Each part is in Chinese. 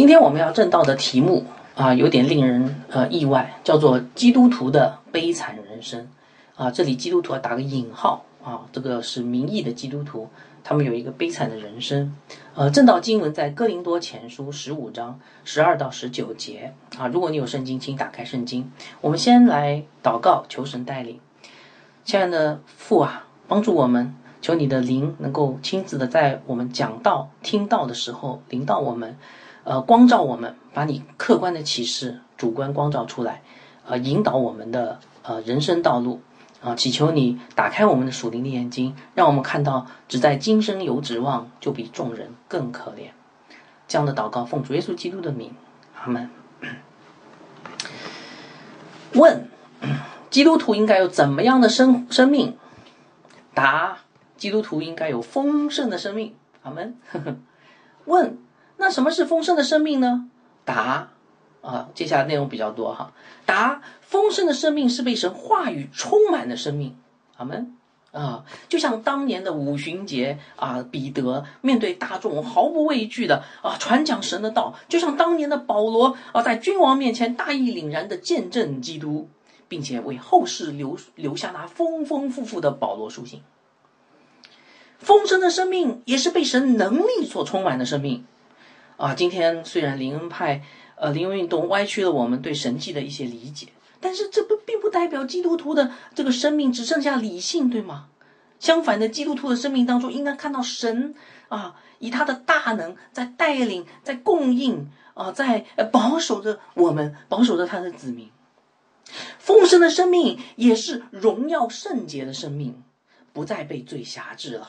今天我们要正道的题目啊，有点令人呃意外，叫做“基督徒的悲惨人生”。啊，这里基督徒打个引号啊，这个是名义的基督徒，他们有一个悲惨的人生。呃，正道经文在哥林多前书十五章十二到十九节啊。如果你有圣经，请打开圣经。我们先来祷告，求神带领。亲爱的父啊，帮助我们，求你的灵能够亲自的在我们讲道、听到的时候领导我们，呃，光照我们，把你客观的启示主观光照出来，呃，引导我们的呃人生道路。啊，祈求你打开我们的属灵的眼睛，让我们看到只在今生有指望，就比众人更可怜。这样的祷告，奉主耶稣基督的名，阿门。问：基督徒应该有怎么样的生生命？答：基督徒应该有丰盛的生命。阿门。问：那什么是丰盛的生命呢？答。啊，接下来内容比较多哈。答：丰盛的生命是被神话语充满的生命。阿门。啊，就像当年的五旬节啊，彼得面对大众毫不畏惧的啊传讲神的道，就像当年的保罗啊在君王面前大义凛然的见证基督，并且为后世留留下那丰丰富富的保罗书信。丰盛的生命也是被神能力所充满的生命。啊，今天虽然灵恩派。呃，灵恩运动歪曲了我们对神迹的一些理解，但是这不并不代表基督徒的这个生命只剩下理性，对吗？相反的，基督徒的生命当中应该看到神啊，以他的大能在带领、在供应啊，在保守着我们，保守着他的子民。丰盛的生命也是荣耀圣洁的生命，不再被罪辖制了，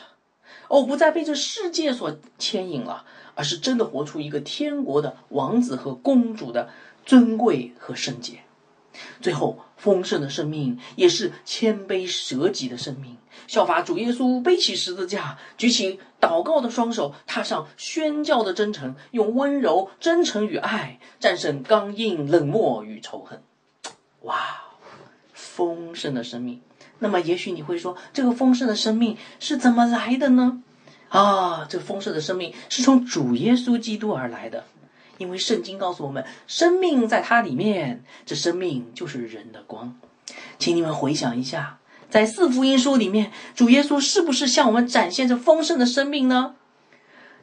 哦，不再被这世界所牵引了。而是真的活出一个天国的王子和公主的尊贵和圣洁，最后丰盛的生命也是谦卑舍己的生命，效法主耶稣背起十字架，举起祷告的双手，踏上宣教的征程，用温柔、真诚与爱战胜刚硬、冷漠与仇恨。哇，丰盛的生命！那么，也许你会说，这个丰盛的生命是怎么来的呢？啊，这丰盛的生命是从主耶稣基督而来的，因为圣经告诉我们，生命在它里面，这生命就是人的光。请你们回想一下，在四福音书里面，主耶稣是不是向我们展现着丰盛的生命呢？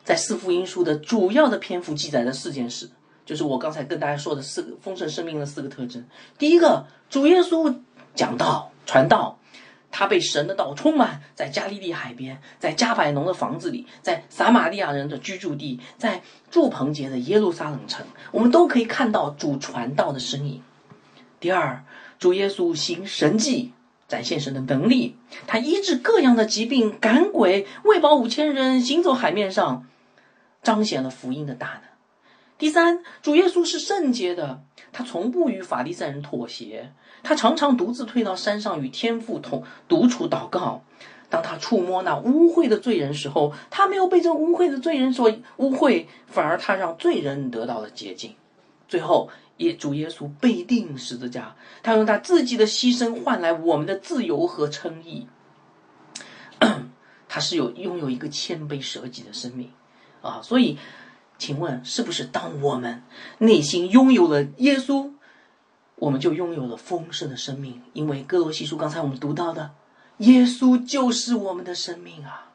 在四福音书的主要的篇幅记载的四件事，就是我刚才跟大家说的四个丰盛生命的四个特征。第一个，主耶稣讲道、传道。他被神的道充满，在加利利海边，在加百农的房子里，在撒玛利亚人的居住地，在祝棚节的耶路撒冷城，我们都可以看到主传道的身影。第二，主耶稣行神迹，展现神的能力，他医治各样的疾病，赶鬼，喂饱五千人，行走海面上，彰显了福音的大能。第三，主耶稣是圣洁的，他从不与法利赛人妥协。他常常独自退到山上与天父同独处祷告。当他触摸那污秽的罪人时候，他没有被这污秽的罪人所污秽，反而他让罪人得到了洁净。最后，耶主耶稣被钉十字架，他用他自己的牺牲换来我们的自由和称义。他是有拥有一个谦卑舍己的生命啊！所以，请问是不是当我们内心拥有了耶稣？我们就拥有了丰盛的生命，因为哥罗西书刚才我们读到的，耶稣就是我们的生命啊！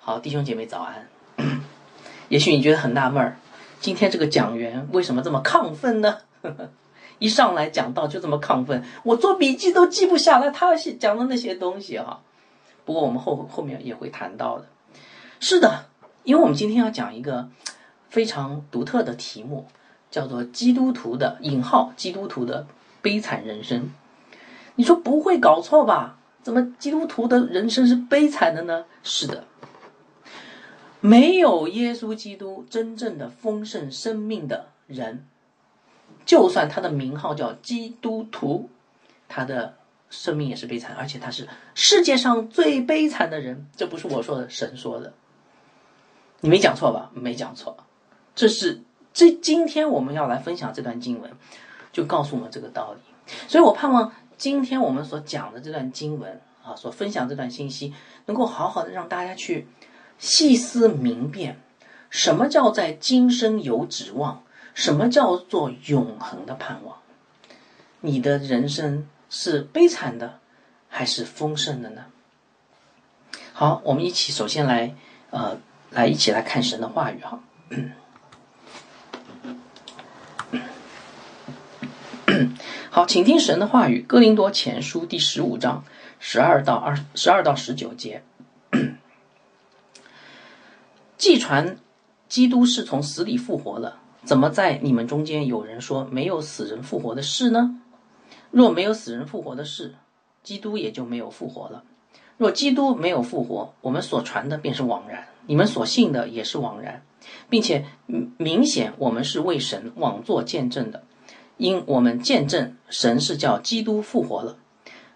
好，弟兄姐妹早安。也许你觉得很纳闷儿，今天这个讲员为什么这么亢奋呢？一上来讲到就这么亢奋，我做笔记都记不下来他讲的那些东西哈。不过我们后后面也会谈到的。是的，因为我们今天要讲一个非常独特的题目。叫做基督徒的引号，基督徒的悲惨人生。你说不会搞错吧？怎么基督徒的人生是悲惨的呢？是的，没有耶稣基督真正的丰盛生命的人，就算他的名号叫基督徒，他的生命也是悲惨，而且他是世界上最悲惨的人。这不是我说的，神说的。你没讲错吧？没讲错，这是。这今天我们要来分享这段经文，就告诉我们这个道理。所以我盼望今天我们所讲的这段经文啊，所分享这段信息，能够好好的让大家去细思明辨，什么叫在今生有指望？什么叫做永恒的盼望？你的人生是悲惨的，还是丰盛的呢？好，我们一起首先来，呃，来一起来看神的话语哈。好，请听神的话语，《哥林多前书》第十五章十二到二十二到十九节。既传基督是从死里复活了，怎么在你们中间有人说没有死人复活的事呢？若没有死人复活的事，基督也就没有复活了。若基督没有复活，我们所传的便是枉然，你们所信的也是枉然，并且明显我们是为神枉作见证的。因我们见证神是叫基督复活了，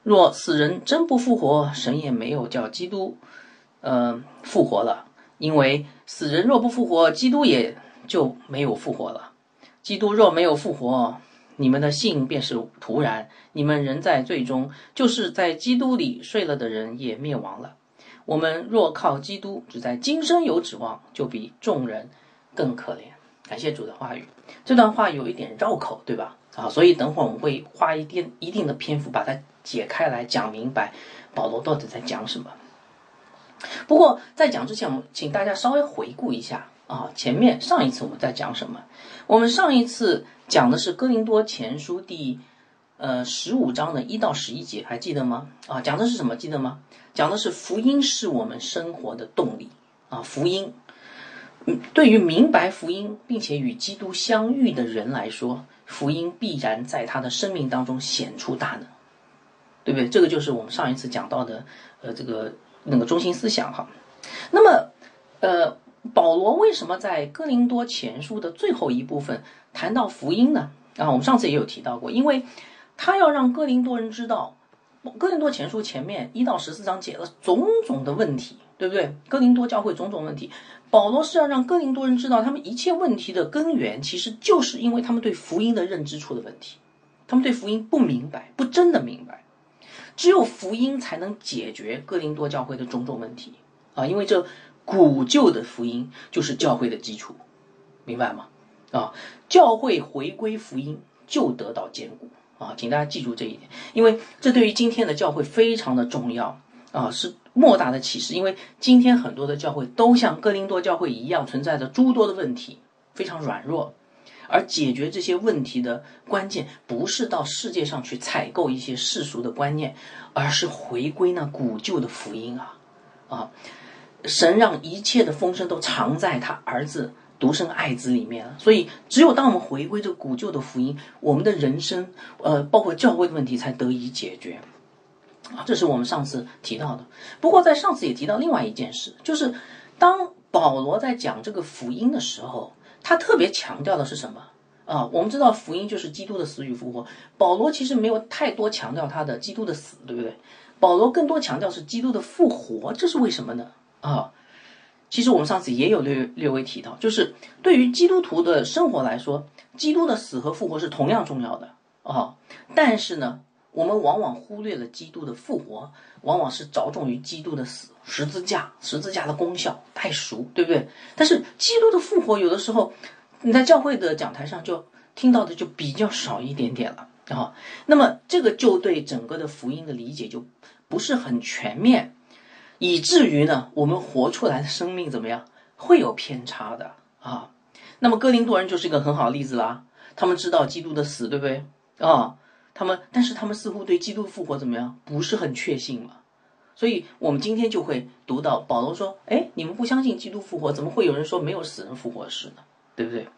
若死人真不复活，神也没有叫基督，呃，复活了。因为死人若不复活，基督也就没有复活了。基督若没有复活，你们的信便是徒然，你们仍在罪中，就是在基督里睡了的人也灭亡了。我们若靠基督，只在今生有指望，就比众人更可怜。感谢主的话语，这段话有一点绕口，对吧？啊，所以等会儿我们会花一定一定的篇幅把它解开来讲明白，保罗到底在讲什么。不过在讲之前，我们请大家稍微回顾一下啊，前面上一次我们在讲什么？我们上一次讲的是哥林多前书第呃十五章的一到十一节，还记得吗？啊，讲的是什么？记得吗？讲的是福音是我们生活的动力啊，福音。对于明白福音并且与基督相遇的人来说，福音必然在他的生命当中显出大能，对不对？这个就是我们上一次讲到的，呃，这个那个中心思想哈。那么，呃，保罗为什么在哥林多前书的最后一部分谈到福音呢？啊，我们上次也有提到过，因为他要让哥林多人知道，哥林多前书前面一到十四章解了种种的问题。对不对？哥林多教会种种问题，保罗是要让哥林多人知道，他们一切问题的根源，其实就是因为他们对福音的认知出了问题，他们对福音不明白，不真的明白。只有福音才能解决哥林多教会的种种问题啊！因为这古旧的福音就是教会的基础，明白吗？啊，教会回归福音就得到坚固啊！请大家记住这一点，因为这对于今天的教会非常的重要啊！是。莫大的启示，因为今天很多的教会都像哥林多教会一样，存在着诸多的问题，非常软弱。而解决这些问题的关键，不是到世界上去采购一些世俗的观念，而是回归那古旧的福音啊！啊，神让一切的丰盛都藏在他儿子独生爱子里面了。所以，只有当我们回归这古旧的福音，我们的人生，呃，包括教会的问题，才得以解决。啊，这是我们上次提到的。不过在上次也提到另外一件事，就是当保罗在讲这个福音的时候，他特别强调的是什么？啊，我们知道福音就是基督的死与复活。保罗其实没有太多强调他的基督的死，对不对？保罗更多强调是基督的复活，这是为什么呢？啊，其实我们上次也有略略微提到，就是对于基督徒的生活来说，基督的死和复活是同样重要的啊。但是呢？我们往往忽略了基督的复活，往往是着重于基督的死，十字架，十字架的功效太熟，对不对？但是基督的复活，有的时候你在教会的讲台上就听到的就比较少一点点了啊。那么这个就对整个的福音的理解就不是很全面，以至于呢，我们活出来的生命怎么样会有偏差的啊。那么哥林多人就是一个很好的例子啦，他们知道基督的死，对不对啊？他们，但是他们似乎对基督复活怎么样，不是很确信嘛？所以我们今天就会读到保罗说：“哎，你们不相信基督复活，怎么会有人说没有死人复活的事呢？对不对？”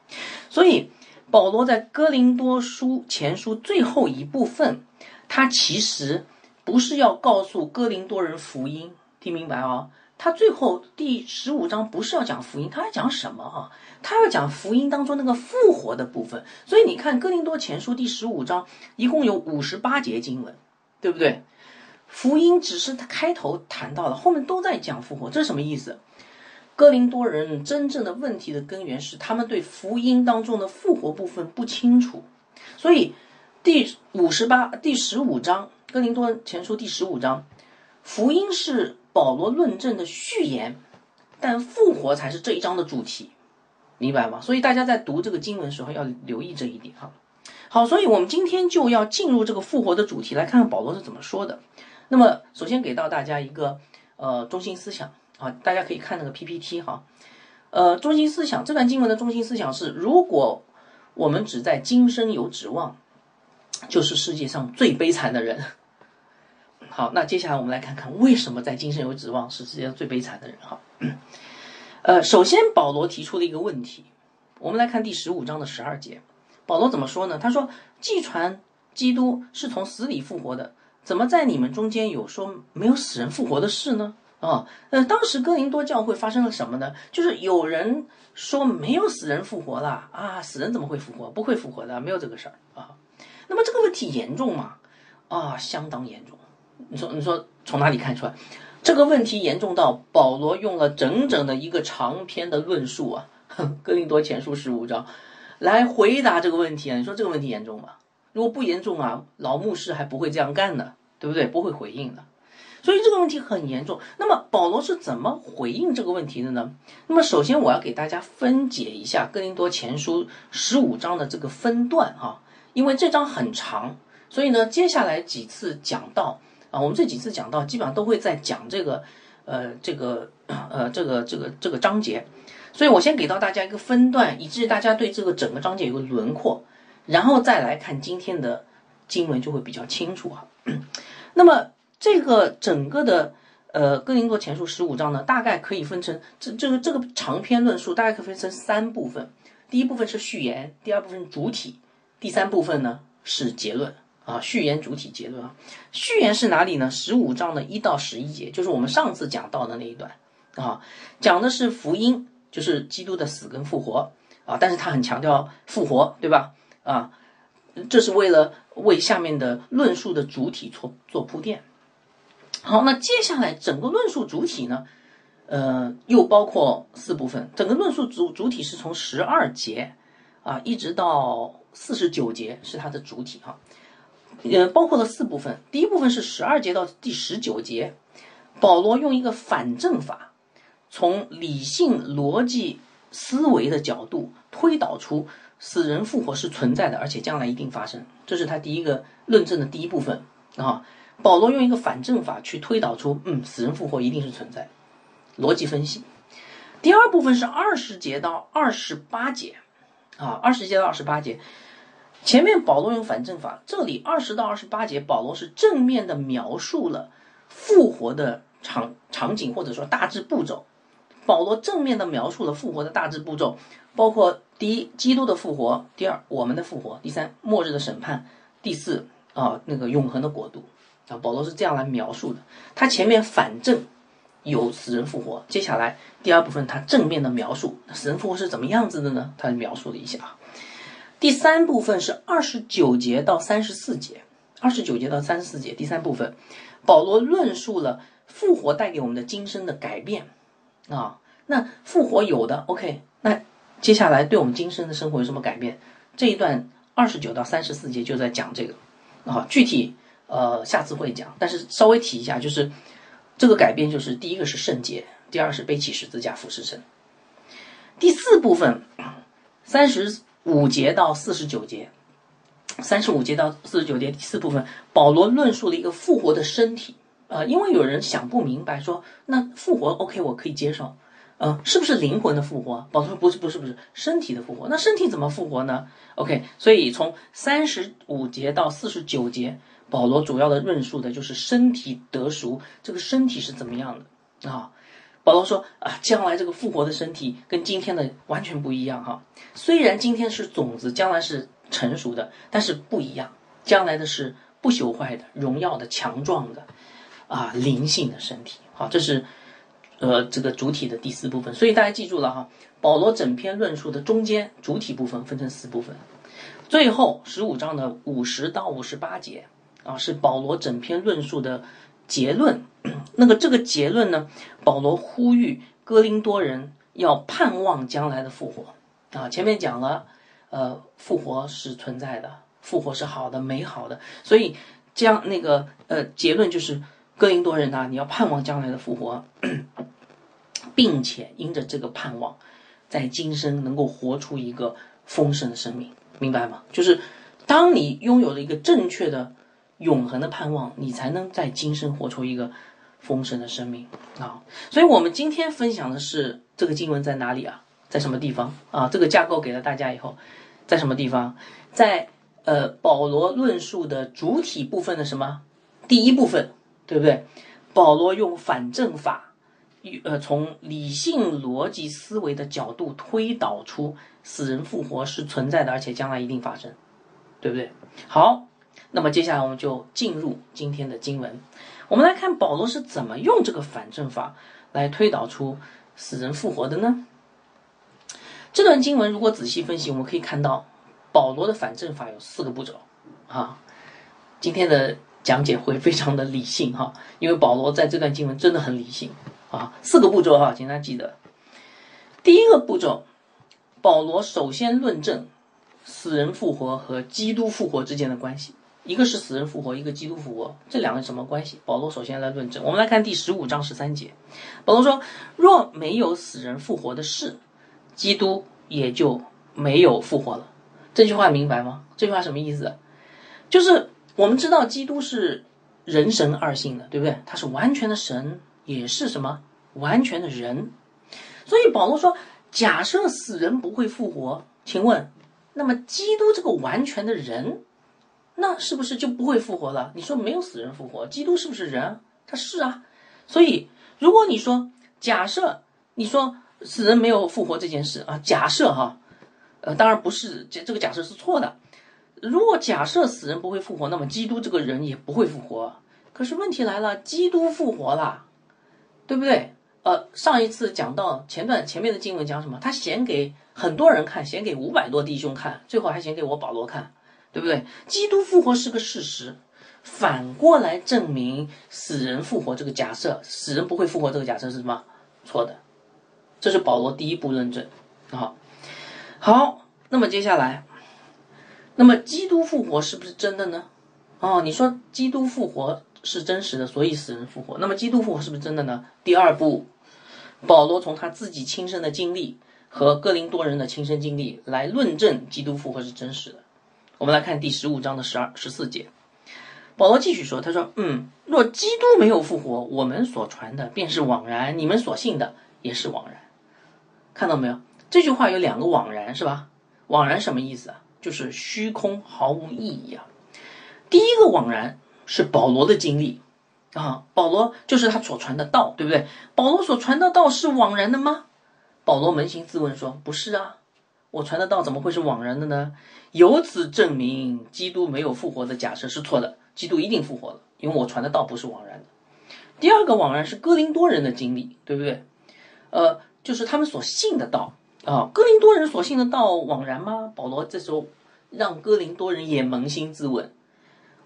所以保罗在哥林多书前书最后一部分，他其实不是要告诉哥林多人福音，听明白啊？他最后第十五章不是要讲福音，他要讲什么啊？他要讲福音当中那个复活的部分。所以你看《哥林多前书》第十五章一共有五十八节经文，对不对？福音只是他开头谈到了，后面都在讲复活，这是什么意思？哥林多人真正的问题的根源是他们对福音当中的复活部分不清楚。所以第五十八、第十五章《哥林多前书》第十五章，福音是。保罗论证的序言，但复活才是这一章的主题，明白吗？所以大家在读这个经文的时候要留意这一点哈。好，所以我们今天就要进入这个复活的主题，来看看保罗是怎么说的。那么首先给到大家一个呃中心思想啊，大家可以看那个 PPT 哈。呃，中心思想这段经文的中心思想是：如果我们只在今生有指望，就是世界上最悲惨的人。好，那接下来我们来看看为什么在今生有指望是世界上最悲惨的人哈。呃，首先保罗提出了一个问题，我们来看第十五章的十二节，保罗怎么说呢？他说：“既传基督是从死里复活的，怎么在你们中间有说没有死人复活的事呢？”啊，呃，当时哥林多教会发生了什么呢？就是有人说没有死人复活了啊，死人怎么会复活？不会复活的，没有这个事儿啊。那么这个问题严重吗？啊，相当严重。你说，你说从哪里看出来？这个问题严重到保罗用了整整的一个长篇的论述啊，《哥林多前书》十五章，来回答这个问题啊。你说这个问题严重吗？如果不严重啊，老牧师还不会这样干呢，对不对？不会回应的。所以这个问题很严重。那么保罗是怎么回应这个问题的呢？那么首先我要给大家分解一下《哥林多前书》十五章的这个分段哈，因为这章很长，所以呢，接下来几次讲到啊，我们这几次讲到基本上都会在讲这个呃这个呃这个这个这个章节，所以我先给到大家一个分段，以至于大家对这个整个章节有个轮廓，然后再来看今天的经文就会比较清楚哈。那么。这个整个的呃《哥林多前书》十五章呢，大概可以分成这这个这个长篇论述，大概可以分成三部分。第一部分是序言，第二部分主体，第三部分呢是结论啊。序言、主体、结论啊。序言是哪里呢？十五章的一到十一节，就是我们上次讲到的那一段啊，讲的是福音，就是基督的死跟复活啊。但是他很强调复活，对吧？啊，这是为了为下面的论述的主体做做铺垫。好，那接下来整个论述主体呢，呃，又包括四部分。整个论述主主体是从十二节啊，一直到四十九节是它的主体哈，呃，包括了四部分。第一部分是十二节到第十九节，保罗用一个反证法，从理性逻辑思维的角度推导出死人复活是存在的，而且将来一定发生。这是他第一个论证的第一部分啊。保罗用一个反证法去推导出，嗯，死人复活一定是存在，逻辑分析。第二部分是二十节到二十八节，啊，二十节到二十八节，前面保罗用反证法，这里二十到二十八节，保罗是正面的描述了复活的场场景或者说大致步骤。保罗正面的描述了复活的大致步骤，包括第一，基督的复活；第二，我们的复活；第三，末日的审判；第四，啊，那个永恒的国度。啊，保罗是这样来描述的。他前面反证有死人复活，接下来第二部分他正面的描述死人复活是怎么样子的呢？他描述了一下。第三部分是二十九节到三十四节，二十九节到三十四节，第三部分，保罗论述了复活带给我们的今生的改变啊。那复活有的，OK，那接下来对我们今生的生活有什么改变？这一段二十九到三十四节就在讲这个啊，具体。呃，下次会讲，但是稍微提一下，就是这个改变，就是第一个是圣洁，第二是背起十字架服侍神。第四部分，三十五节到四十九节，三十五节到四十九节第四部分，保罗论述了一个复活的身体。呃，因为有人想不明白，说那复活 OK，我可以接受，呃，是不是灵魂的复活？保罗说不是，不是，不是身体的复活。那身体怎么复活呢？OK，所以从三十五节到四十九节。保罗主要的论述的就是身体得赎，这个身体是怎么样的啊？保罗说啊，将来这个复活的身体跟今天的完全不一样哈。虽然今天是种子，将来是成熟的，但是不一样，将来的是不朽坏的、荣耀的、强壮的啊，灵性的身体。好，这是呃这个主体的第四部分。所以大家记住了哈，保罗整篇论述的中间主体部分分成四部分，最后十五章的五十到五十八节。啊，是保罗整篇论述的结论。那个这个结论呢，保罗呼吁哥林多人要盼望将来的复活。啊，前面讲了，呃，复活是存在的，复活是好的、美好的。所以，这样那个呃结论就是哥林多人呐，你要盼望将来的复活，并且因着这个盼望，在今生能够活出一个丰盛的生命，明白吗？就是当你拥有了一个正确的、永恒的盼望，你才能在今生活出一个丰盛的生命啊！所以，我们今天分享的是这个经文在哪里啊？在什么地方啊？这个架构给了大家以后，在什么地方？在呃，保罗论述的主体部分的什么？第一部分，对不对？保罗用反证法，呃，从理性逻辑思维的角度推导出死人复活是存在的，而且将来一定发生，对不对？好，那么接下来我们就进入今天的经文，我们来看保罗是怎么用这个反证法来推导出死人复活的呢？这段经文如果仔细分析，我们可以看到保罗的反证法有四个步骤啊。今天的。讲解会非常的理性哈，因为保罗在这段经文真的很理性啊。四个步骤哈，请大家记得。第一个步骤，保罗首先论证死人复活和基督复活之间的关系。一个是死人复活，一个基督复活，这两个什么关系？保罗首先来论证。我们来看第十五章十三节，保罗说：“若没有死人复活的事，基督也就没有复活了。”这句话明白吗？这句话什么意思？就是。我们知道基督是人神二性的，对不对？他是完全的神，也是什么完全的人。所以保罗说，假设死人不会复活，请问，那么基督这个完全的人，那是不是就不会复活了？你说没有死人复活，基督是不是人？他是啊。所以如果你说假设你说死人没有复活这件事啊，假设哈，呃，当然不是，这这个假设是错的。如果假设死人不会复活，那么基督这个人也不会复活。可是问题来了，基督复活了，对不对？呃，上一次讲到前段前面的经文讲什么？他显给很多人看，显给五百多弟兄看，最后还显给我保罗看，对不对？基督复活是个事实，反过来证明死人复活这个假设，死人不会复活这个假设是什么？错的。这是保罗第一步论证。好，好，那么接下来。那么基督复活是不是真的呢？哦，你说基督复活是真实的，所以死人复活。那么基督复活是不是真的呢？第二步，保罗从他自己亲身的经历和哥林多人的亲身经历来论证基督复活是真实的。我们来看第十五章的十二十四节，保罗继续说：“他说，嗯，若基督没有复活，我们所传的便是枉然，你们所信的也是枉然。看到没有？这句话有两个枉然，是吧？枉然什么意思啊？”就是虚空毫无意义啊！第一个枉然是保罗的经历啊，保罗就是他所传的道，对不对？保罗所传的道是枉然的吗？保罗扪心自问说：不是啊，我传的道怎么会是枉然的呢？由此证明，基督没有复活的假设是错的，基督一定复活了，因为我传的道不是枉然的。第二个枉然是哥林多人的经历，对不对？呃，就是他们所信的道。啊，哥林多人所信的道枉然吗？保罗这时候让哥林多人也扪心自问：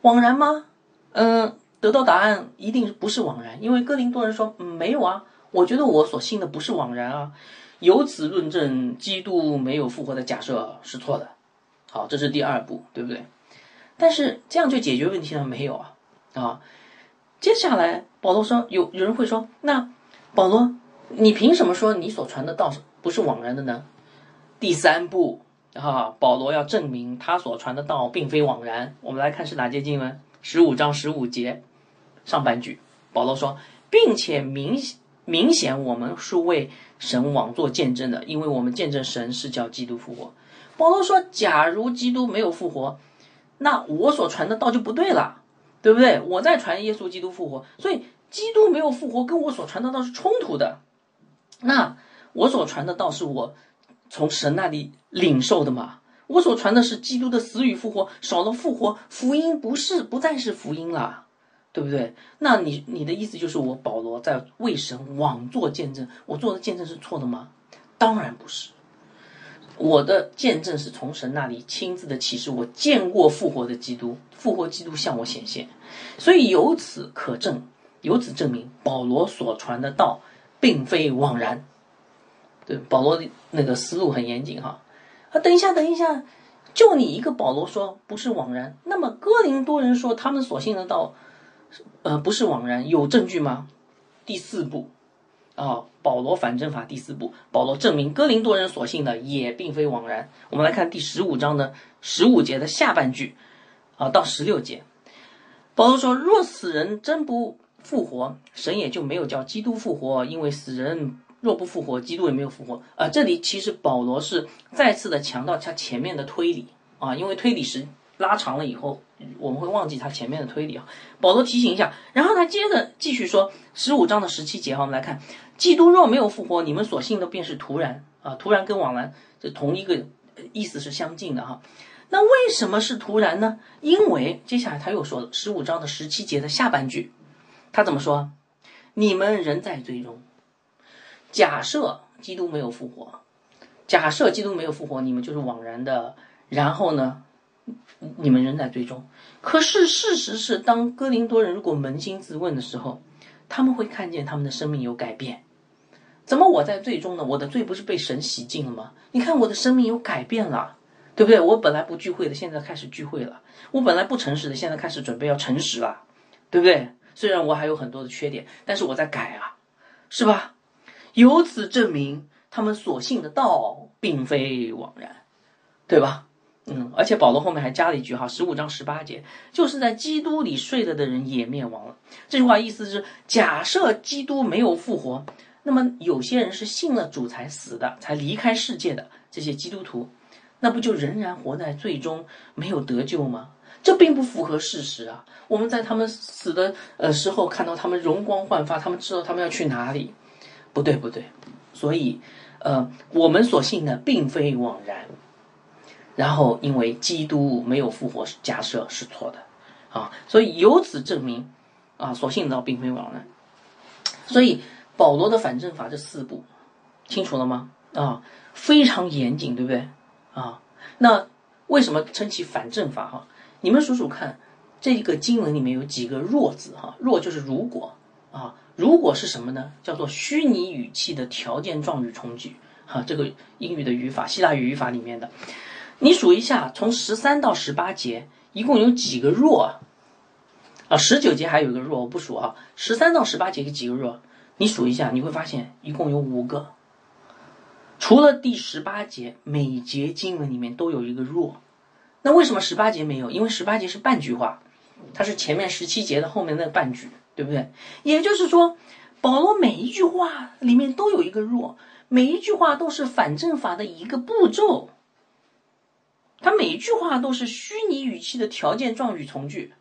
枉然吗？嗯，得到答案一定不是枉然，因为哥林多人说：没有啊，我觉得我所信的不是枉然啊。由此论证基督没有复活的假设是错的。好，这是第二步，对不对？但是这样就解决问题了没有啊？啊，接下来保罗说，有有人会说，那保罗，你凭什么说你所传的道？不是枉然的呢。第三步啊，保罗要证明他所传的道并非枉然。我们来看是哪节经文？十五章十五节上半句，保罗说，并且明明显我们是为神王做见证的，因为我们见证神是叫基督复活。保罗说，假如基督没有复活，那我所传的道就不对了，对不对？我在传耶稣基督复活，所以基督没有复活跟我所传的道是冲突的。那。我所传的道是我从神那里领受的嘛？我所传的是基督的死与复活，少了复活，福音不是不再是福音了，对不对？那你你的意思就是我保罗在为神枉做见证，我做的见证是错的吗？当然不是，我的见证是从神那里亲自的启示，我见过复活的基督，复活基督向我显现，所以由此可证，由此证明保罗所传的道并非枉然。对保罗那个思路很严谨哈，啊，等一下，等一下，就你一个保罗说不是枉然，那么哥林多人说他们所信的道，呃，不是枉然，有证据吗？第四步，啊，保罗反证法第四步，保罗证明哥林多人所信的也并非枉然。我们来看第十五章的十五节的下半句，啊，到十六节，保罗说：“若死人真不复活，神也就没有叫基督复活，因为死人若不复活，基督也没有复活。”啊，这里其实保罗是再次的强调他前面的推理啊，因为推理时拉长了以后。我们会忘记他前面的推理啊。保罗提醒一下，然后他接着继续说十五章的十七节哈，我们来看，基督若没有复活，你们所信的便是徒然啊，徒然跟往然这同一个意思是相近的哈。那为什么是徒然呢？因为接下来他又说了十五章的十七节的下半句，他怎么说？你们仍在追踪。假设基督没有复活，假设基督没有复活，你们就是枉然的。然后呢？你们仍在最终，可是事实是，当哥林多人如果扪心自问的时候，他们会看见他们的生命有改变。怎么我在最终呢？我的罪不是被神洗净了吗？你看我的生命有改变了，对不对？我本来不聚会的，现在开始聚会了；我本来不诚实的，现在开始准备要诚实了，对不对？虽然我还有很多的缺点，但是我在改啊，是吧？由此证明，他们所信的道并非枉然，对吧？嗯，而且保罗后面还加了一句哈，十五章十八节，就是在基督里睡了的人也灭亡了。这句话意思是，假设基督没有复活，那么有些人是信了主才死的，才离开世界的这些基督徒，那不就仍然活在最终没有得救吗？这并不符合事实啊！我们在他们死的呃时候看到他们容光焕发，他们知道他们要去哪里，不对不对，所以呃，我们所信的并非枉然。然后，因为基督没有复活，假设是错的，啊，所以由此证明，啊，所信道并非枉然。所以保罗的反证法这四步，清楚了吗？啊，非常严谨，对不对？啊，那为什么称其反证法？哈，你们数数看，这个经文里面有几个若字？哈，若就是如果，啊，如果是什么呢？叫做虚拟语气的条件状语从句，哈，这个英语的语法，希腊语语法里面的。你数一下，从十三到十八节一共有几个若？啊，十九节还有一个若，我不数啊。十三到十八节有几个若？你数一下，你会发现一共有五个。除了第十八节，每节经文里面都有一个若。那为什么十八节没有？因为十八节是半句话，它是前面十七节的后面那半句，对不对？也就是说，保罗每一句话里面都有一个若，每一句话都是反证法的一个步骤。他每一句话都是虚拟语气的条件状语从句，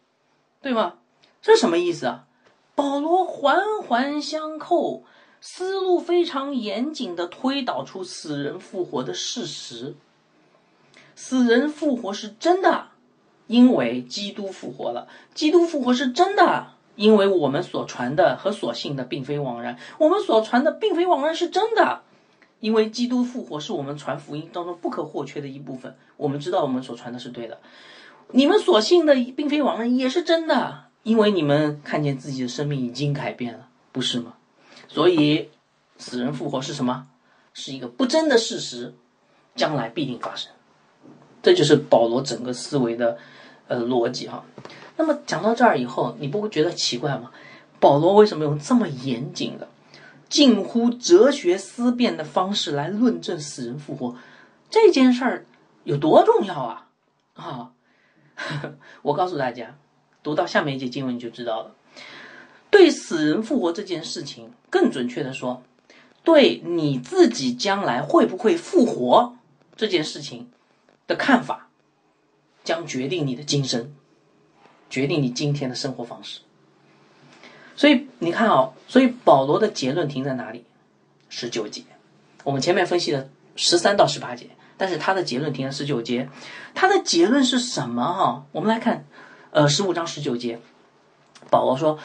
对吗？这什么意思啊？保罗环环相扣，思路非常严谨的推导出死人复活的事实。死人复活是真的，因为基督复活了。基督复活是真的，因为我们所传的和所信的并非枉然。我们所传的并非枉然是真的。因为基督复活是我们传福音当中不可或缺的一部分，我们知道我们所传的是对的。你们所信的并非枉然，也是真的，因为你们看见自己的生命已经改变了，不是吗？所以，死人复活是什么？是一个不争的事实，将来必定发生。这就是保罗整个思维的呃逻辑哈。那么讲到这儿以后，你不会觉得奇怪吗？保罗为什么用这么严谨的？近乎哲学思辨的方式来论证死人复活这件事儿有多重要啊！啊，我告诉大家，读到下面一节经文你就知道了。对死人复活这件事情，更准确的说，对你自己将来会不会复活这件事情的看法，将决定你的今生，决定你今天的生活方式。所以你看啊，所以保罗的结论停在哪里？十九节。我们前面分析了十三到十八节，但是他的结论停在十九节。他的结论是什么？哈，我们来看，呃，十五章十九节，保罗说：“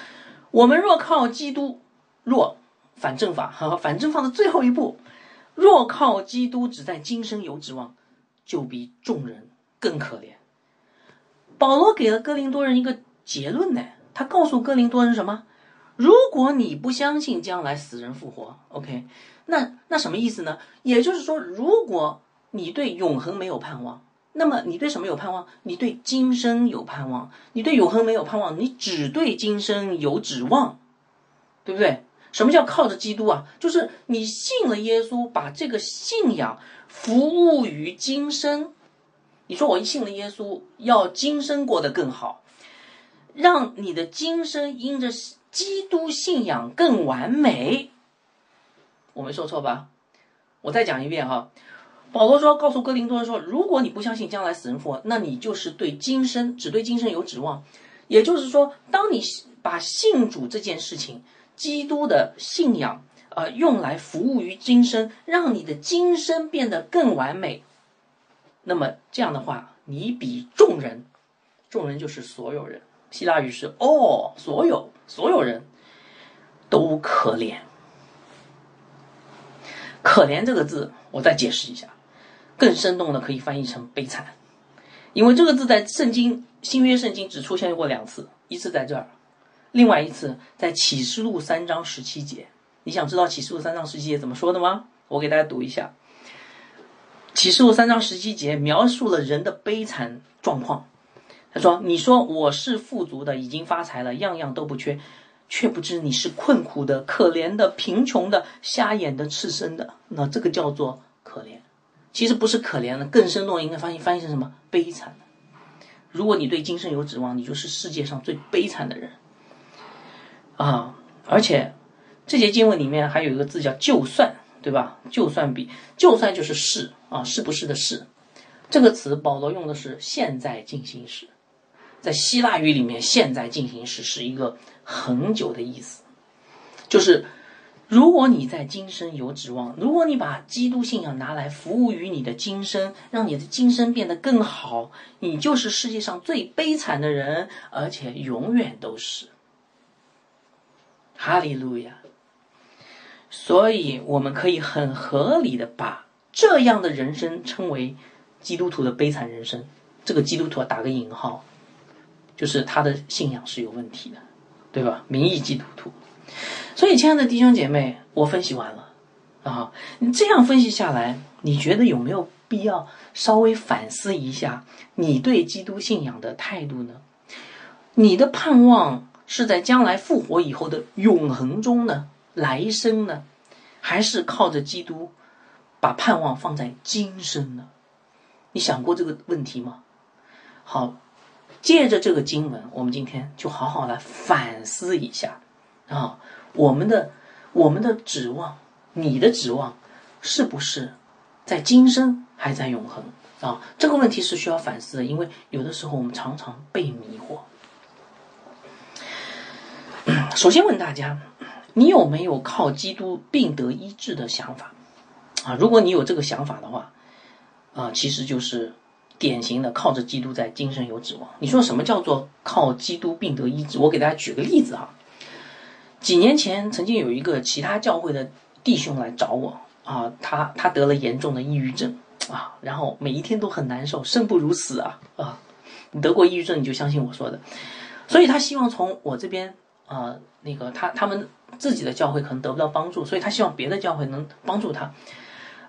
我们若靠基督，若反正法，哈，反正法的最后一步，若靠基督只在今生有指望，就比众人更可怜。”保罗给了哥林多人一个结论呢，他告诉哥林多人什么？如果你不相信将来死人复活，OK，那那什么意思呢？也就是说，如果你对永恒没有盼望，那么你对什么有盼望？你对今生有盼望，你对永恒没有盼望，你只对今生有指望，对不对？什么叫靠着基督啊？就是你信了耶稣，把这个信仰服务于今生。你说我一信了耶稣，要今生过得更好，让你的今生因着基督信仰更完美。我没说错吧？我再讲一遍哈。保罗说，告诉哥林多人说，如果你不相信将来死人复活，那你就是对今生只对今生有指望。也就是说，当你把信主这件事情。基督的信仰，呃，用来服务于今生，让你的今生变得更完美。那么这样的话，你比众人，众人就是所有人，希腊语是哦，所有所有人都可怜。可怜这个字，我再解释一下，更生动的可以翻译成悲惨，因为这个字在圣经新约圣经只出现过两次，一次在这儿。另外一次，在启示录三章十七节，你想知道启示录三章十七节怎么说的吗？我给大家读一下。启示录三章十七节描述了人的悲惨状况。他说：“你说我是富足的，已经发财了，样样都不缺，却不知你是困苦的、可怜的、贫穷的、瞎眼的、赤身的。那这个叫做可怜。其实不是可怜的，更生动应该翻译翻译成什么？悲惨的。如果你对今生有指望，你就是世界上最悲惨的人。”啊，而且这节经文里面还有一个字叫“就算”，对吧？就算比就算就是是啊，是不是的是，这个词保罗用的是现在进行时，在希腊语里面，现在进行时是一个很久的意思，就是如果你在今生有指望，如果你把基督信仰拿来服务于你的今生，让你的今生变得更好，你就是世界上最悲惨的人，而且永远都是。哈利路亚！所以我们可以很合理的把这样的人生称为基督徒的悲惨人生。这个基督徒打个引号，就是他的信仰是有问题的，对吧？名义基督徒。所以，亲爱的弟兄姐妹，我分析完了啊。你这样分析下来，你觉得有没有必要稍微反思一下你对基督信仰的态度呢？你的盼望？是在将来复活以后的永恒中呢，来生呢，还是靠着基督把盼望放在今生呢？你想过这个问题吗？好，借着这个经文，我们今天就好好来反思一下啊，我们的我们的指望，你的指望是不是在今生还在永恒啊？这个问题是需要反思的，因为有的时候我们常常被迷惑。首先问大家，你有没有靠基督病得医治的想法？啊，如果你有这个想法的话，啊，其实就是典型的靠着基督在今生有指望。你说什么叫做靠基督病得医治？我给大家举个例子哈。几年前曾经有一个其他教会的弟兄来找我啊，他他得了严重的抑郁症啊，然后每一天都很难受，生不如死啊啊！你得过抑郁症，你就相信我说的，所以他希望从我这边。啊，那个他他们自己的教会可能得不到帮助，所以他希望别的教会能帮助他。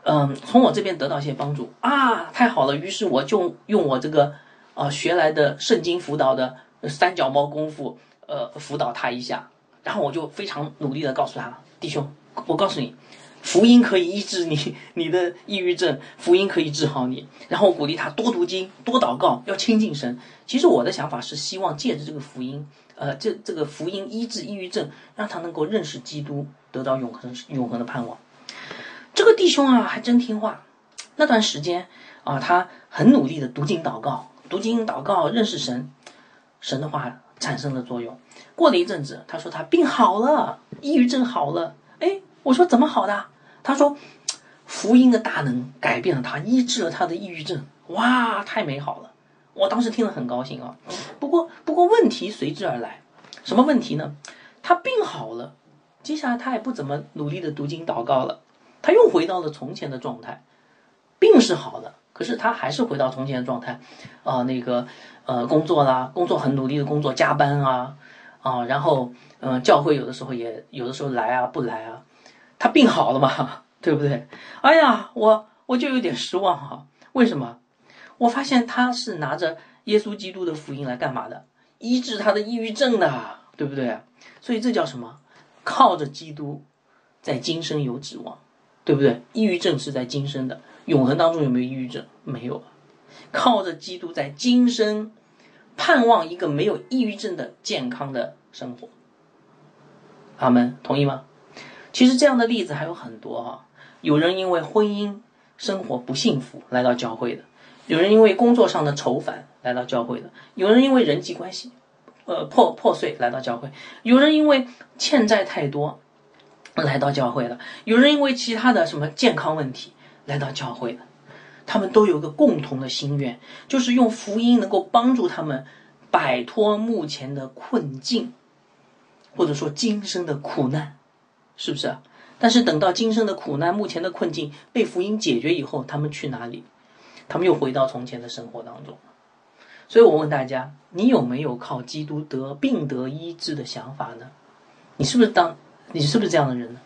嗯，从我这边得到一些帮助啊，太好了。于是我就用我这个啊学来的圣经辅导的三脚猫功夫，呃，辅导他一下。然后我就非常努力的告诉他，弟兄，我告诉你，福音可以医治你 你的抑郁症，福音可以治好你。然后鼓励他多读经，多祷告，要亲近神。其实我的想法是希望借着这个福音。呃，这这个福音医治抑郁症，让他能够认识基督，得到永恒永恒的盼望。这个弟兄啊，还真听话。那段时间啊，他很努力的读经祷告，读经祷告，认识神，神的话产生了作用。过了一阵子，他说他病好了，抑郁症好了。哎，我说怎么好的？他说福音的大能改变了他，医治了他的抑郁症。哇，太美好了。我当时听了很高兴啊，不过不过问题随之而来，什么问题呢？他病好了，接下来他也不怎么努力的读经祷告了，他又回到了从前的状态。病是好了，可是他还是回到从前的状态，啊，那个呃工作啦，工作很努力的工作，加班啊啊，然后嗯教会有的时候也有的时候来啊不来啊，他病好了嘛，对不对？哎呀，我我就有点失望哈，为什么？我发现他是拿着耶稣基督的福音来干嘛的？医治他的抑郁症的，对不对？所以这叫什么？靠着基督，在今生有指望，对不对？抑郁症是在今生的，永恒当中有没有抑郁症？没有。靠着基督在今生，盼望一个没有抑郁症的健康的生活。阿门，同意吗？其实这样的例子还有很多哈。有人因为婚姻生活不幸福来到教会的，有人因为工作上的愁烦来到教会的，有人因为人际关系呃破破碎来到教会，有人因为欠债太多来到教会的，有人因为其他的什么健康问题来到教会的。他们都有个共同的心愿，就是用福音能够帮助他们摆脱目前的困境，或者说今生的苦难，是不是？但是等到今生的苦难、目前的困境被福音解决以后，他们去哪里？他们又回到从前的生活当中。所以我问大家：你有没有靠基督得病得医治的想法呢？你是不是当？你是不是这样的人呢？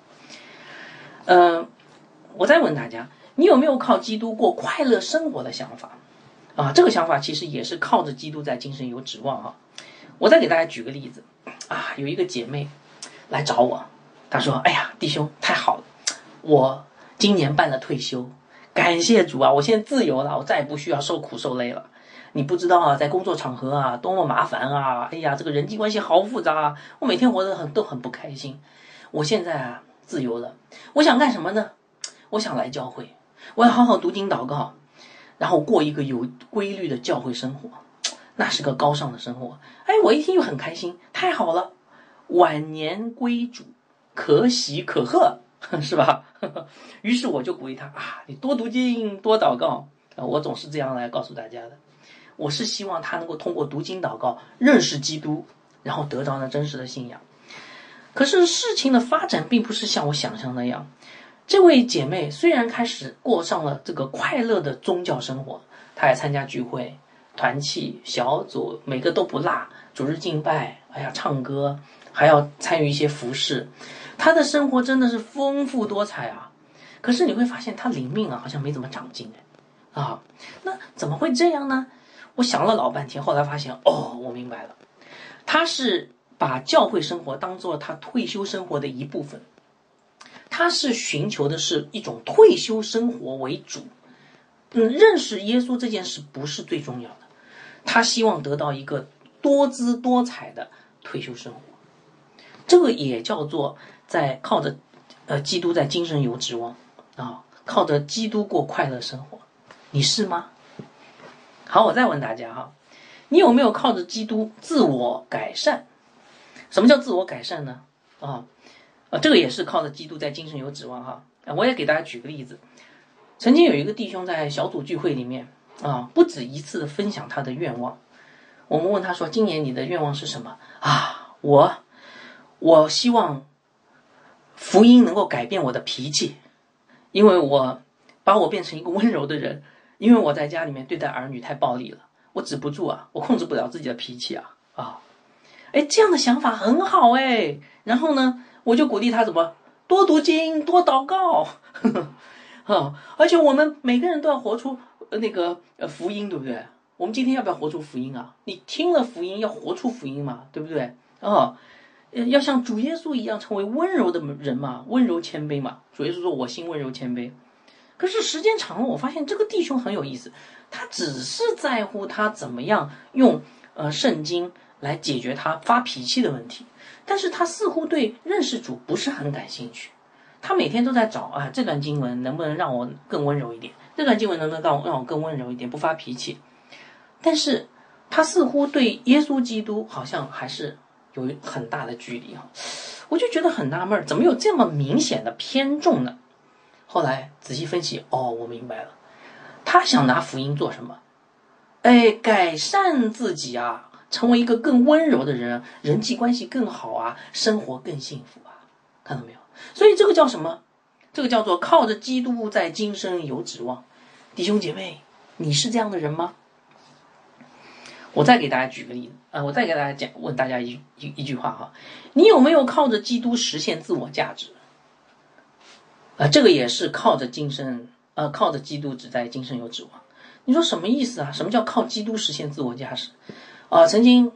嗯，我再问大家。你有没有靠基督过快乐生活的想法？啊，这个想法其实也是靠着基督在精神有指望啊。我再给大家举个例子啊，有一个姐妹来找我，她说：“哎呀，弟兄太好了，我今年办了退休，感谢主啊，我现在自由了，我再也不需要受苦受累了。你不知道啊，在工作场合啊，多么麻烦啊！哎呀，这个人际关系好复杂啊，我每天活得很都很不开心。我现在啊，自由了，我想干什么呢？我想来教会。”我要好好读经祷告，然后过一个有规律的教会生活，那是个高尚的生活。哎，我一听就很开心，太好了，晚年归主，可喜可贺，是吧？于是我就鼓励他啊，你多读经，多祷告啊。我总是这样来告诉大家的。我是希望他能够通过读经祷告认识基督，然后得着那真实的信仰。可是事情的发展并不是像我想象那样。这位姐妹虽然开始过上了这个快乐的宗教生活，她也参加聚会、团契、小组，每个都不落，主日敬拜，哎呀，唱歌，还要参与一些服饰，她的生活真的是丰富多彩啊。可是你会发现，她灵命啊，好像没怎么长进哎，啊，那怎么会这样呢？我想了老半天，后来发现，哦，我明白了，她是把教会生活当做他退休生活的一部分。他是寻求的是一种退休生活为主，嗯，认识耶稣这件事不是最重要的，他希望得到一个多姿多彩的退休生活，这个也叫做在靠着，呃，基督在精神有指望啊，靠着基督过快乐生活，你是吗？好，我再问大家哈，你有没有靠着基督自我改善？什么叫自我改善呢？啊？啊，这个也是靠着基督在精神有指望哈。我也给大家举个例子，曾经有一个弟兄在小组聚会里面啊，不止一次分享他的愿望。我们问他说：“今年你的愿望是什么？”啊，我我希望福音能够改变我的脾气，因为我把我变成一个温柔的人，因为我在家里面对待儿女太暴力了，我止不住啊，我控制不了自己的脾气啊啊！哎，这样的想法很好哎。然后呢？我就鼓励他怎么多读经、多祷告，啊！而且我们每个人都要活出那个呃福音，对不对？我们今天要不要活出福音啊？你听了福音，要活出福音嘛，对不对？啊，要像主耶稣一样成为温柔的人嘛，温柔谦卑嘛。主耶稣说：“我心温柔谦卑。”可是时间长了，我发现这个弟兄很有意思，他只是在乎他怎么样用呃圣经来解决他发脾气的问题。但是他似乎对认识主不是很感兴趣，他每天都在找啊，这段经文能不能让我更温柔一点？这段经文能不能让我让我更温柔一点，不发脾气？但是他似乎对耶稣基督好像还是有很大的距离啊，我就觉得很纳闷，怎么有这么明显的偏重呢？后来仔细分析，哦，我明白了，他想拿福音做什么？哎，改善自己啊。成为一个更温柔的人，人际关系更好啊，生活更幸福啊，看到没有？所以这个叫什么？这个叫做靠着基督在今生有指望。弟兄姐妹，你是这样的人吗？我再给大家举个例子啊，我再给大家讲，问大家一一一句话哈，你有没有靠着基督实现自我价值？啊，这个也是靠着今生，呃，靠着基督只在今生有指望。你说什么意思啊？什么叫靠基督实现自我价值？啊，曾经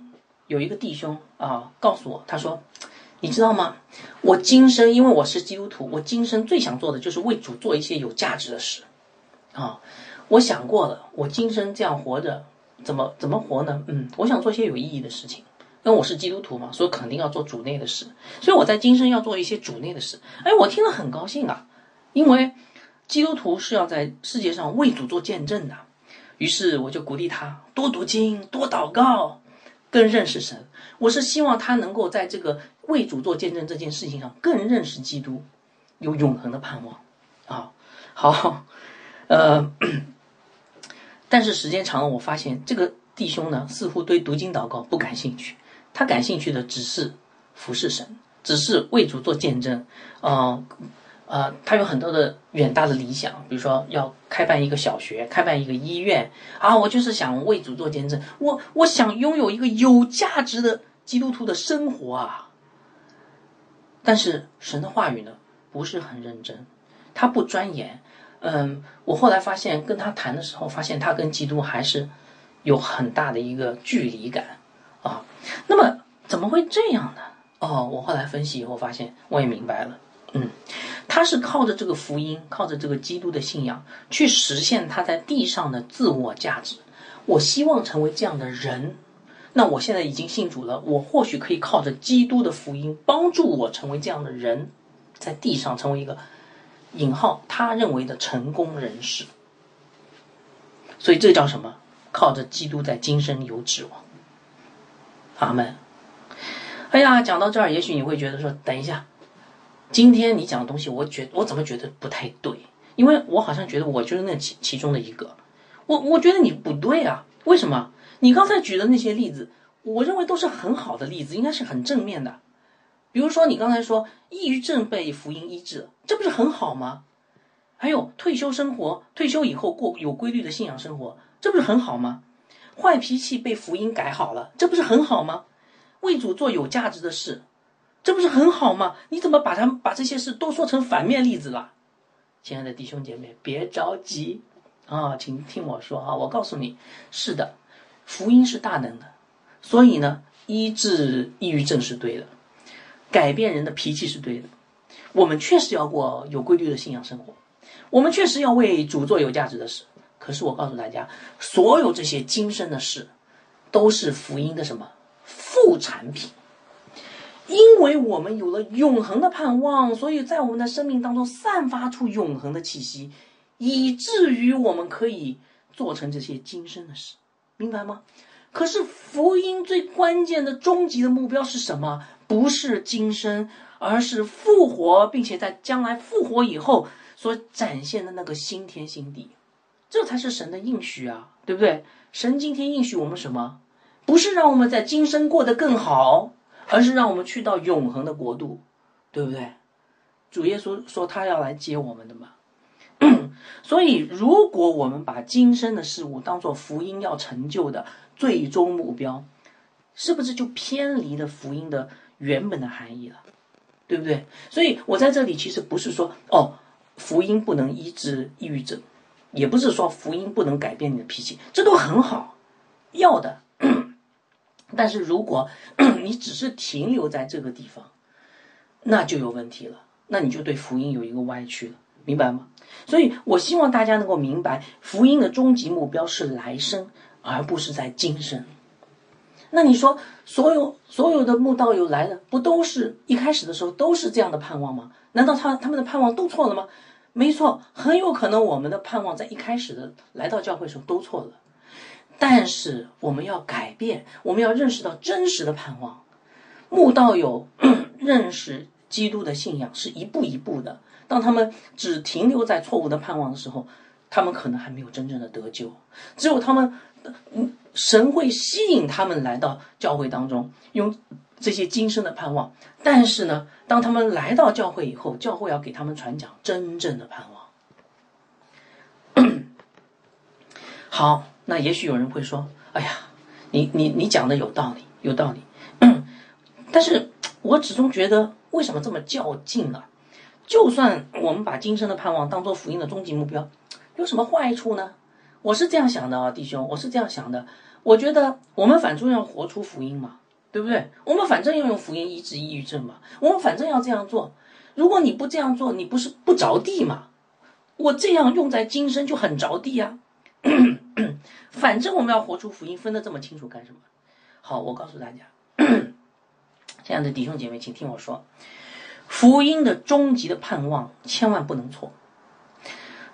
有一个弟兄啊告诉我，他说：“你知道吗？我今生因为我是基督徒，我今生最想做的就是为主做一些有价值的事，啊，我想过了，我今生这样活着，怎么怎么活呢？嗯，我想做一些有意义的事情，因为我是基督徒嘛，所以肯定要做主内的事，所以我在今生要做一些主内的事。哎，我听了很高兴啊，因为基督徒是要在世界上为主做见证的，于是我就鼓励他多读经，多祷告。更认识神，我是希望他能够在这个为主做见证这件事情上更认识基督，有永恒的盼望啊。好，呃，但是时间长了，我发现这个弟兄呢，似乎对读经祷告不感兴趣，他感兴趣的只是服侍神，只是为主做见证啊。呃他有很多的远大的理想，比如说要开办一个小学，开办一个医院啊。我就是想为主做见证，我我想拥有一个有价值的基督徒的生活啊。但是神的话语呢，不是很认真，他不钻研。嗯，我后来发现跟他谈的时候，发现他跟基督还是有很大的一个距离感啊。那么怎么会这样呢？哦，我后来分析以后发现，我也明白了。嗯，他是靠着这个福音，靠着这个基督的信仰，去实现他在地上的自我价值。我希望成为这样的人，那我现在已经信主了，我或许可以靠着基督的福音，帮助我成为这样的人，在地上成为一个引号他认为的成功人士。所以这叫什么？靠着基督在今生有指望。阿门。哎呀，讲到这儿，也许你会觉得说，等一下。今天你讲的东西，我觉我怎么觉得不太对？因为我好像觉得我就是那其其中的一个，我我觉得你不对啊？为什么？你刚才举的那些例子，我认为都是很好的例子，应该是很正面的。比如说你刚才说抑郁症被福音医治，这不是很好吗？还有退休生活，退休以后过有规律的信仰生活，这不是很好吗？坏脾气被福音改好了，这不是很好吗？为主做有价值的事。这不是很好吗？你怎么把他们把这些事都说成反面例子了？亲爱的弟兄姐妹，别着急啊，请听我说啊，我告诉你，是的，福音是大能的，所以呢，医治抑郁症是对的，改变人的脾气是对的，我们确实要过有规律的信仰生活，我们确实要为主做有价值的事。可是我告诉大家，所有这些今生的事，都是福音的什么副产品。因为我们有了永恒的盼望，所以在我们的生命当中散发出永恒的气息，以至于我们可以做成这些今生的事，明白吗？可是福音最关键的终极的目标是什么？不是今生，而是复活，并且在将来复活以后所展现的那个新天新地，这才是神的应许啊，对不对？神今天应许我们什么？不是让我们在今生过得更好。而是让我们去到永恒的国度，对不对？主耶稣说他要来接我们的嘛。所以，如果我们把今生的事物当做福音要成就的最终目标，是不是就偏离了福音的原本的含义了？对不对？所以我在这里其实不是说哦，福音不能医治抑郁症，也不是说福音不能改变你的脾气，这都很好，要的。但是如果 你只是停留在这个地方，那就有问题了。那你就对福音有一个歪曲了，明白吗？所以我希望大家能够明白，福音的终极目标是来生，而不是在今生。那你说，所有所有的慕道友来了，不都是一开始的时候都是这样的盼望吗？难道他他们的盼望都错了吗？没错，很有可能我们的盼望在一开始的来到教会时候都错了。但是我们要改变，我们要认识到真实的盼望。慕道友 认识基督的信仰是一步一步的。当他们只停留在错误的盼望的时候，他们可能还没有真正的得救。只有他们，神会吸引他们来到教会当中，用这些今生的盼望。但是呢，当他们来到教会以后，教会要给他们传讲真正的盼望。好。那也许有人会说：“哎呀，你你你讲的有道理，有道理。”但是，我始终觉得，为什么这么较劲啊？就算我们把今生的盼望当做福音的终极目标，有什么坏处呢？我是这样想的啊，弟兄，我是这样想的。我觉得我们反正要活出福音嘛，对不对？我们反正要用福音医治抑郁症嘛，我们反正要这样做。如果你不这样做，你不是不着地吗？我这样用在今生就很着地呀。反正我们要活出福音，分得这么清楚干什么？好，我告诉大家，亲爱的弟兄姐妹，请听我说，福音的终极的盼望千万不能错。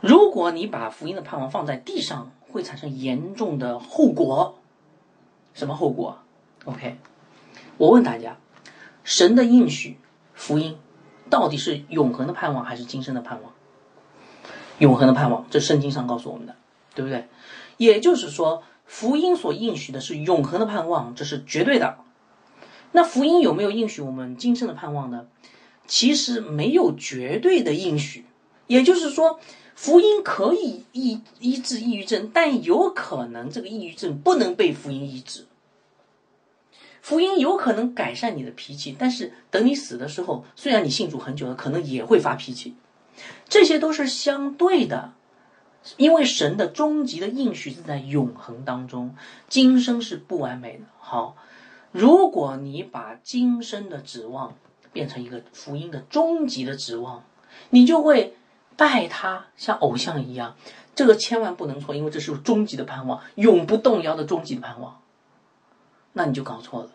如果你把福音的盼望放在地上，会产生严重的后果。什么后果？OK，我问大家，神的应许福音到底是永恒的盼望还是今生的盼望？永恒的盼望，这圣经上告诉我们的，对不对？也就是说，福音所应许的是永恒的盼望，这是绝对的。那福音有没有应许我们今生的盼望呢？其实没有绝对的应许，也就是说。福音可以医医治抑郁症，但有可能这个抑郁症不能被福音医治。福音有可能改善你的脾气，但是等你死的时候，虽然你信主很久了，可能也会发脾气。这些都是相对的，因为神的终极的应许是在永恒当中，今生是不完美的。好，如果你把今生的指望变成一个福音的终极的指望，你就会。拜他像偶像一样，这个千万不能错，因为这是终极的盼望，永不动摇的终极的盼望。那你就搞错了，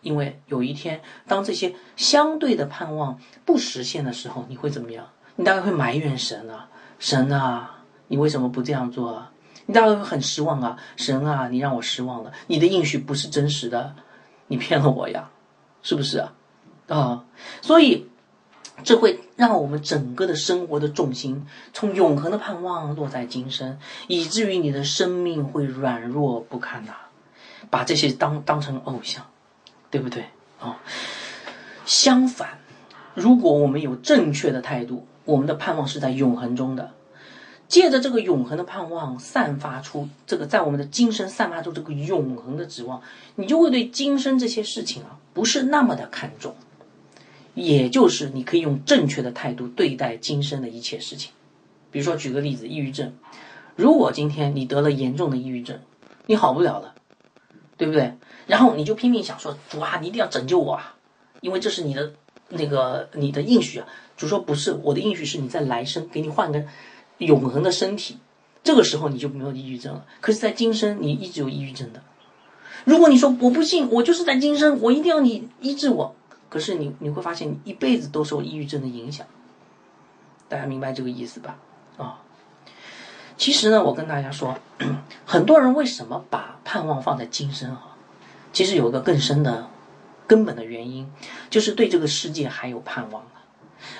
因为有一天，当这些相对的盼望不实现的时候，你会怎么样？你大概会埋怨神啊，神啊，你为什么不这样做啊？你大概会很失望啊，神啊，你让我失望了，你的应许不是真实的，你骗了我呀，是不是啊？啊，所以。这会让我们整个的生活的重心从永恒的盼望落在今生，以至于你的生命会软弱不堪呐，把这些当当成偶像，对不对啊？相反，如果我们有正确的态度，我们的盼望是在永恒中的，借着这个永恒的盼望，散发出这个在我们的今生散发出这个永恒的指望，你就会对今生这些事情啊，不是那么的看重。也就是你可以用正确的态度对待今生的一切事情，比如说举个例子，抑郁症。如果今天你得了严重的抑郁症，你好不了了，对不对？然后你就拼命想说主啊，你一定要拯救我啊，因为这是你的那个你的应许啊。主说不是，我的应许是你在来生给你换个永恒的身体，这个时候你就没有抑郁症了。可是，在今生你一直有抑郁症的。如果你说我不信，我就是在今生，我一定要你医治我。可是你你会发现，你一辈子都受抑郁症的影响。大家明白这个意思吧？啊，其实呢，我跟大家说，很多人为什么把盼望放在今生啊？其实有一个更深的、根本的原因，就是对这个世界还有盼望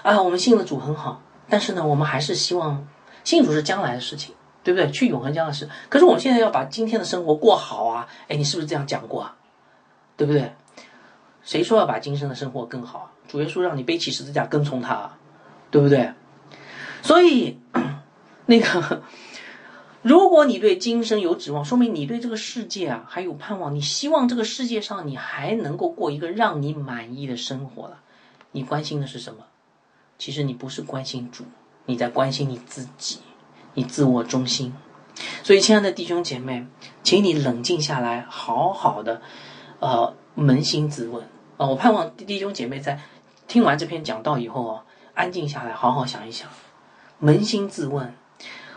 啊，我们信了主很好，但是呢，我们还是希望信主是将来的事情，对不对？去永恒将来事。可是我们现在要把今天的生活过好啊！哎，你是不是这样讲过啊？对不对？谁说要把今生的生活更好啊？主耶稣让你背起十字架跟从他，对不对？所以，那个，如果你对今生有指望，说明你对这个世界啊还有盼望。你希望这个世界上你还能够过一个让你满意的生活了。你关心的是什么？其实你不是关心主，你在关心你自己，你自我中心。所以，亲爱的弟兄姐妹，请你冷静下来，好好的，呃，扪心自问。啊，我盼望弟兄姐妹在听完这篇讲道以后啊，安静下来，好好想一想，扪心自问：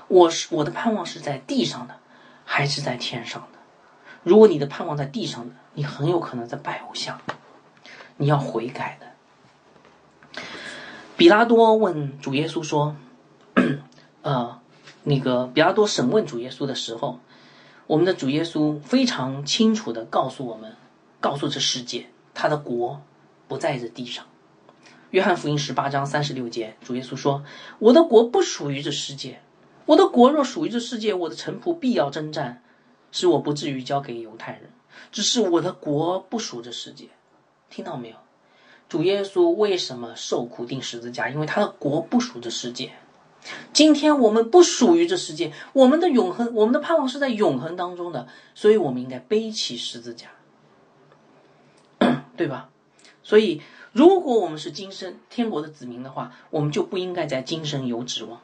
我是我的盼望是在地上的，还是在天上的？如果你的盼望在地上的，你很有可能在拜偶像，你要悔改的。比拉多问主耶稣说：“ 呃，那个比拉多审问主耶稣的时候，我们的主耶稣非常清楚的告诉我们，告诉这世界。”他的国不在这地上。约翰福音十八章三十六节，主耶稣说：“我的国不属于这世界。我的国若属于这世界，我的臣仆必要征战，使我不至于交给犹太人。只是我的国不属这世界。”听到没有？主耶稣为什么受苦定十字架？因为他的国不属于这世界。今天我们不属于这世界，我们的永恒，我们的盼望是在永恒当中的，所以我们应该背起十字架。对吧？所以，如果我们是今生天国的子民的话，我们就不应该在今生有指望。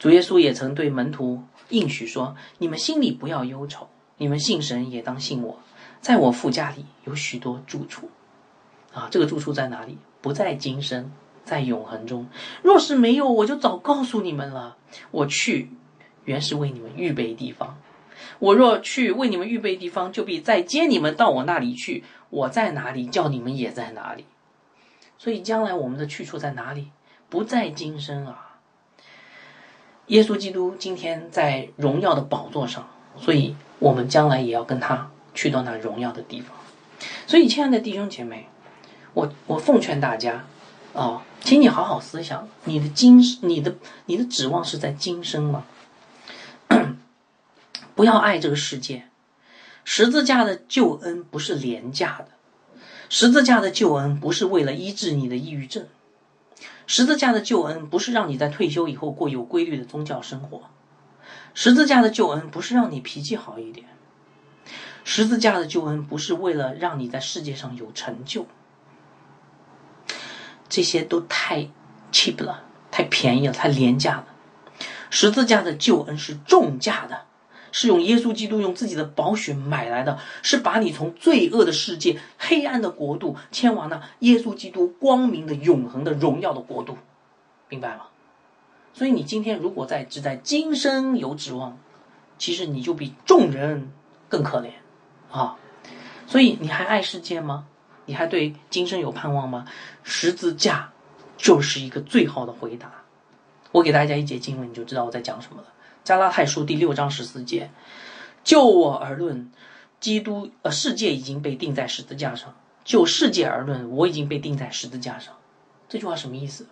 主耶稣也曾对门徒应许说：“你们心里不要忧愁，你们信神也当信我。在我父家里有许多住处，啊，这个住处在哪里？不在今生，在永恒中。若是没有，我就早告诉你们了。我去，原是为你们预备地方。我若去为你们预备地方，就必再接你们到我那里去。我在哪里，叫你们也在哪里。所以将来我们的去处在哪里？不在今生啊。耶稣基督今天在荣耀的宝座上，所以我们将来也要跟他去到那荣耀的地方。所以，亲爱的弟兄姐妹，我我奉劝大家啊，请你好好思想，你的今你的你的指望是在今生吗？不要爱这个世界。十字架的救恩不是廉价的，十字架的救恩不是为了医治你的抑郁症，十字架的救恩不是让你在退休以后过有规律的宗教生活，十字架的救恩不是让你脾气好一点，十字架的救恩不是为了让你在世界上有成就，这些都太 cheap 了，太便宜了，太廉价了。十字架的救恩是重价的。是用耶稣基督用自己的宝血买来的，是把你从罪恶的世界、黑暗的国度迁往那耶稣基督光明的、永恒的、荣耀的国度，明白吗？所以你今天如果在只在今生有指望，其实你就比众人更可怜啊！所以你还爱世界吗？你还对今生有盼望吗？十字架就是一个最好的回答。我给大家一节经文，你就知道我在讲什么了。加拉太书第六章十四节，就我而论，基督呃世界已经被钉在十字架上；就世界而论，我已经被钉在十字架上。这句话什么意思？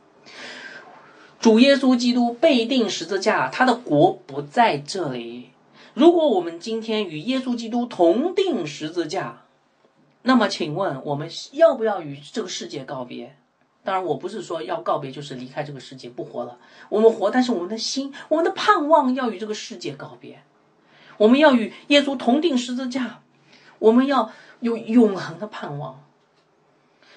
主耶稣基督被钉十字架，他的国不在这里。如果我们今天与耶稣基督同定十字架，那么请问我们要不要与这个世界告别？当然，我不是说要告别，就是离开这个世界不活了。我们活，但是我们的心，我们的盼望要与这个世界告别。我们要与耶稣同定十字架，我们要有永恒的盼望。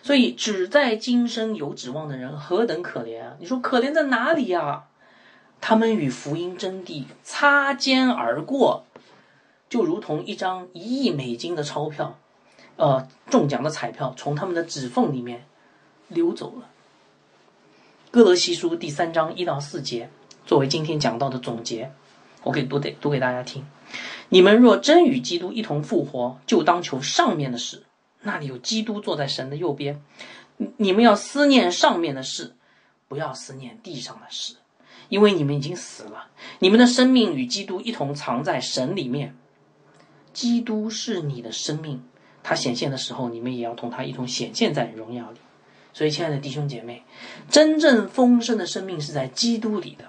所以，只在今生有指望的人何等可怜啊！你说可怜在哪里呀？他们与福音真谛擦肩而过，就如同一张一亿美金的钞票，呃，中奖的彩票从他们的指缝里面。溜走了。哥罗西书第三章一到四节，作为今天讲到的总结，我可以读给读给大家听。你们若真与基督一同复活，就当求上面的事，那里有基督坐在神的右边。你们要思念上面的事，不要思念地上的事，因为你们已经死了，你们的生命与基督一同藏在神里面。基督是你的生命，他显现的时候，你们也要同他一同显现在荣耀里。所以，亲爱的弟兄姐妹，真正丰盛的生命是在基督里的，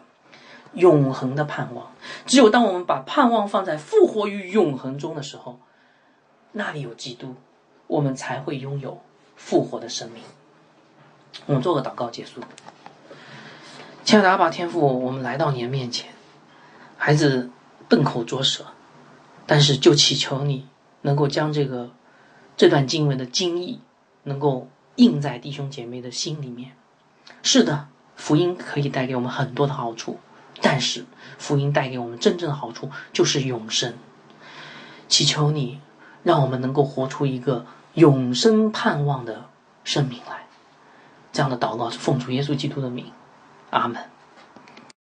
永恒的盼望。只有当我们把盼望放在复活与永恒中的时候，那里有基督，我们才会拥有复活的生命。我们做个祷告结束。亲爱的阿爸天父，我们来到你的面前，孩子笨口拙舌，但是就祈求你能够将这个这段经文的经义能够。印在弟兄姐妹的心里面。是的，福音可以带给我们很多的好处，但是福音带给我们真正的好处就是永生。祈求你，让我们能够活出一个永生盼望的生命来。这样的祷告是奉主耶稣基督的名，阿门。